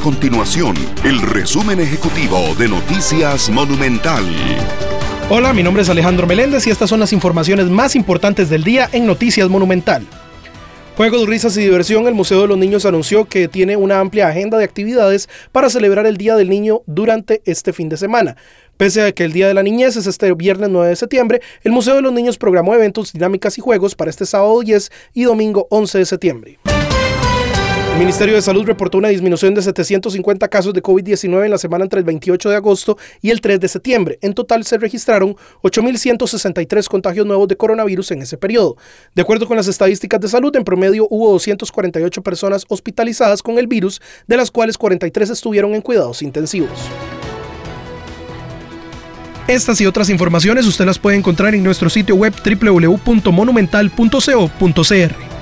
continuación el resumen ejecutivo de Noticias Monumental. Hola, mi nombre es Alejandro Meléndez y estas son las informaciones más importantes del día en Noticias Monumental. Juegos, risas y diversión, el Museo de los Niños anunció que tiene una amplia agenda de actividades para celebrar el Día del Niño durante este fin de semana. Pese a que el Día de la Niñez es este viernes 9 de septiembre, el Museo de los Niños programó eventos, dinámicas y juegos para este sábado 10 y domingo 11 de septiembre. El Ministerio de Salud reportó una disminución de 750 casos de COVID-19 en la semana entre el 28 de agosto y el 3 de septiembre. En total se registraron 8.163 contagios nuevos de coronavirus en ese periodo. De acuerdo con las estadísticas de salud, en promedio hubo 248 personas hospitalizadas con el virus, de las cuales 43 estuvieron en cuidados intensivos. Estas y otras informaciones usted las puede encontrar en nuestro sitio web www.monumental.co.cr.